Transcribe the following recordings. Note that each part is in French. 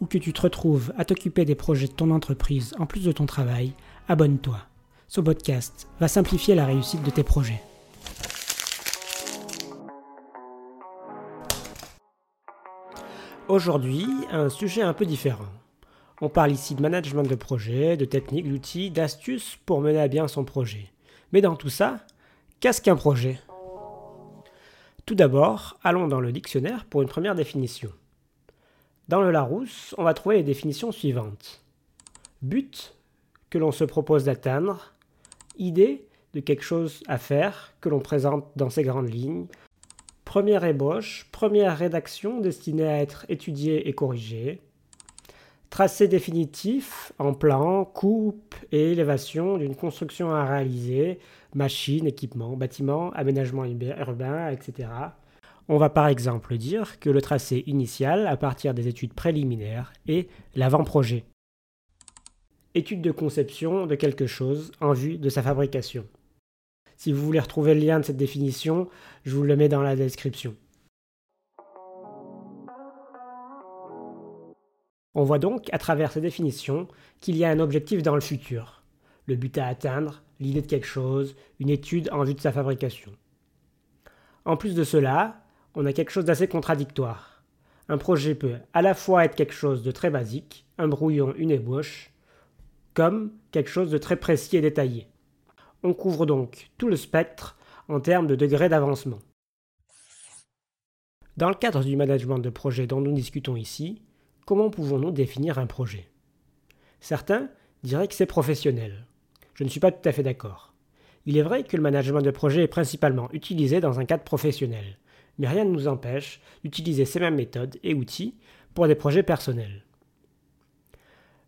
ou que tu te retrouves à t'occuper des projets de ton entreprise en plus de ton travail, abonne-toi. Ce podcast va simplifier la réussite de tes projets. Aujourd'hui, un sujet un peu différent. On parle ici de management de projet, de techniques, d'outils, d'astuces pour mener à bien son projet. Mais dans tout ça, qu'est-ce qu'un projet? Tout d'abord, allons dans le dictionnaire pour une première définition. Dans le Larousse, on va trouver les définitions suivantes. But que l'on se propose d'atteindre, idée de quelque chose à faire que l'on présente dans ses grandes lignes, première ébauche, première rédaction destinée à être étudiée et corrigée, tracé définitif en plan, coupe et élévation d'une construction à réaliser, machine, équipement, bâtiment, aménagement urbain, etc. On va par exemple dire que le tracé initial, à partir des études préliminaires, est l'avant-projet. Étude de conception de quelque chose en vue de sa fabrication. Si vous voulez retrouver le lien de cette définition, je vous le mets dans la description. On voit donc à travers ces définitions qu'il y a un objectif dans le futur, le but à atteindre, l'idée de quelque chose, une étude en vue de sa fabrication. En plus de cela, on a quelque chose d'assez contradictoire. Un projet peut à la fois être quelque chose de très basique, un brouillon, une ébauche, comme quelque chose de très précis et détaillé. On couvre donc tout le spectre en termes de degré d'avancement. Dans le cadre du management de projet dont nous discutons ici, comment pouvons-nous définir un projet? Certains diraient que c'est professionnel. Je ne suis pas tout à fait d'accord. Il est vrai que le management de projet est principalement utilisé dans un cadre professionnel, mais rien ne nous empêche d'utiliser ces mêmes méthodes et outils pour des projets personnels.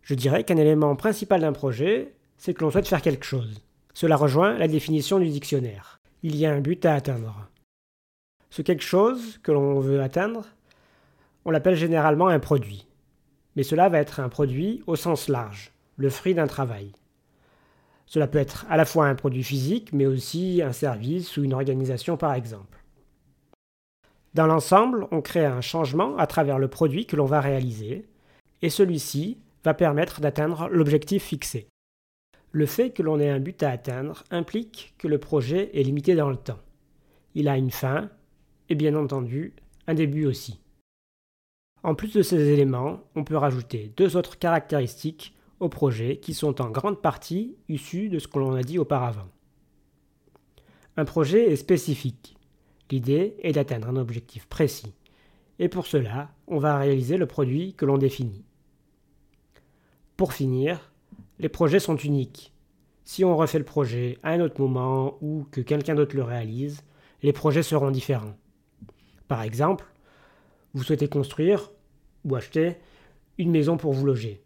Je dirais qu'un élément principal d'un projet, c'est que l'on souhaite faire quelque chose. Cela rejoint la définition du dictionnaire. Il y a un but à atteindre. Ce quelque chose que l'on veut atteindre, on l'appelle généralement un produit. Mais cela va être un produit au sens large, le fruit d'un travail. Cela peut être à la fois un produit physique, mais aussi un service ou une organisation par exemple. Dans l'ensemble, on crée un changement à travers le produit que l'on va réaliser, et celui-ci va permettre d'atteindre l'objectif fixé. Le fait que l'on ait un but à atteindre implique que le projet est limité dans le temps. Il a une fin, et bien entendu, un début aussi. En plus de ces éléments, on peut rajouter deux autres caractéristiques au projet qui sont en grande partie issues de ce que l'on a dit auparavant. Un projet est spécifique. L'idée est d'atteindre un objectif précis. Et pour cela, on va réaliser le produit que l'on définit. Pour finir, les projets sont uniques. Si on refait le projet à un autre moment ou que quelqu'un d'autre le réalise, les projets seront différents. Par exemple, vous souhaitez construire ou acheter une maison pour vous loger.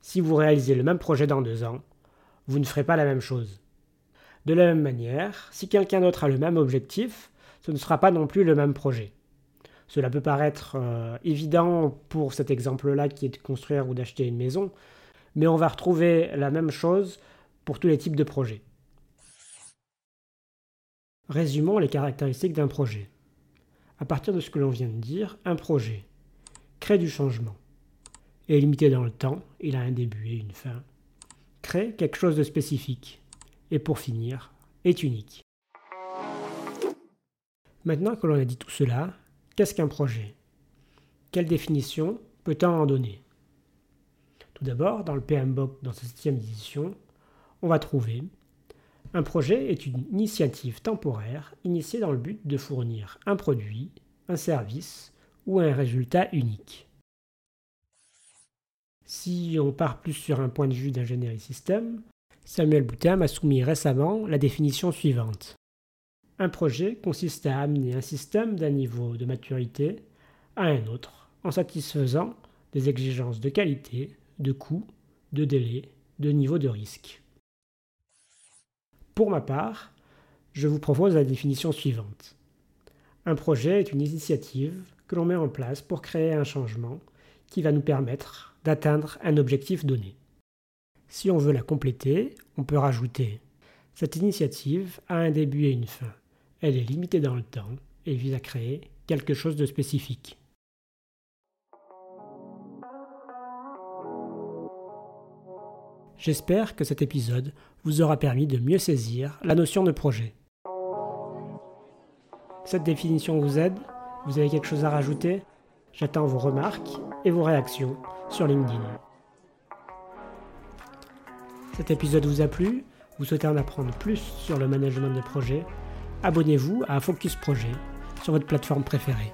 Si vous réalisez le même projet dans deux ans, vous ne ferez pas la même chose. De la même manière, si quelqu'un d'autre a le même objectif, ce ne sera pas non plus le même projet. Cela peut paraître euh, évident pour cet exemple-là qui est de construire ou d'acheter une maison, mais on va retrouver la même chose pour tous les types de projets. Résumons les caractéristiques d'un projet. À partir de ce que l'on vient de dire, un projet crée du changement, est limité dans le temps, il a un début et une fin, crée quelque chose de spécifique, et pour finir, est unique. Maintenant que l'on a dit tout cela, qu'est-ce qu'un projet? Quelle définition peut-on en donner? Tout d'abord, dans le PMBOK, dans sa septième édition, on va trouver un projet est une initiative temporaire initiée dans le but de fournir un produit, un service ou un résultat unique. Si on part plus sur un point de vue d'ingénierie système, Samuel Boutin m'a soumis récemment la définition suivante. Un projet consiste à amener un système d'un niveau de maturité à un autre en satisfaisant des exigences de qualité, de coût, de délai de niveau de risque. Pour ma part, je vous propose la définition suivante. Un projet est une initiative que l'on met en place pour créer un changement qui va nous permettre d'atteindre un objectif donné. Si on veut la compléter, on peut rajouter Cette initiative a un début et une fin. Elle est limitée dans le temps et vise à créer quelque chose de spécifique. J'espère que cet épisode vous aura permis de mieux saisir la notion de projet. Cette définition vous aide? Vous avez quelque chose à rajouter? J'attends vos remarques et vos réactions sur LinkedIn. Cet épisode vous a plu? Vous souhaitez en apprendre plus sur le management de projet? Abonnez-vous à Focus Projet sur votre plateforme préférée.